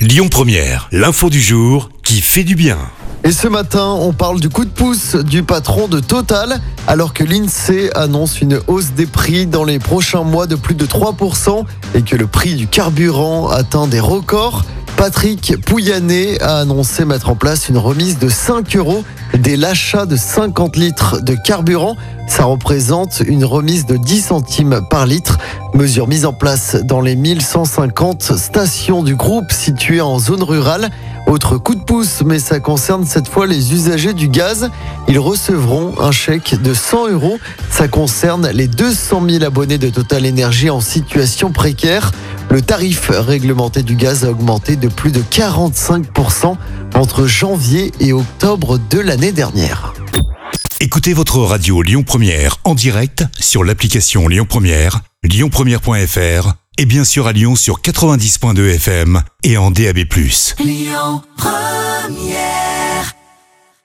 Lyon Première, l'info du jour qui fait du bien. Et ce matin, on parle du coup de pouce du patron de Total, alors que l'INSEE annonce une hausse des prix dans les prochains mois de plus de 3% et que le prix du carburant atteint des records. Patrick Pouyanné a annoncé mettre en place une remise de 5 euros dès l'achat de 50 litres de carburant. Ça représente une remise de 10 centimes par litre. Mesure mise en place dans les 1150 stations du groupe situées en zone rurale. Autre coup de pouce, mais ça concerne cette fois les usagers du gaz. Ils recevront un chèque de 100 euros. Ça concerne les 200 000 abonnés de Total Énergie en situation précaire. Le tarif réglementé du gaz a augmenté de plus de 45% entre janvier et octobre de l'année dernière. Écoutez votre radio Lyon Première en direct sur l'application Lyon Première, lyonpremière.fr et bien sûr à Lyon sur 90.2 FM et en DAB+. Lyon Première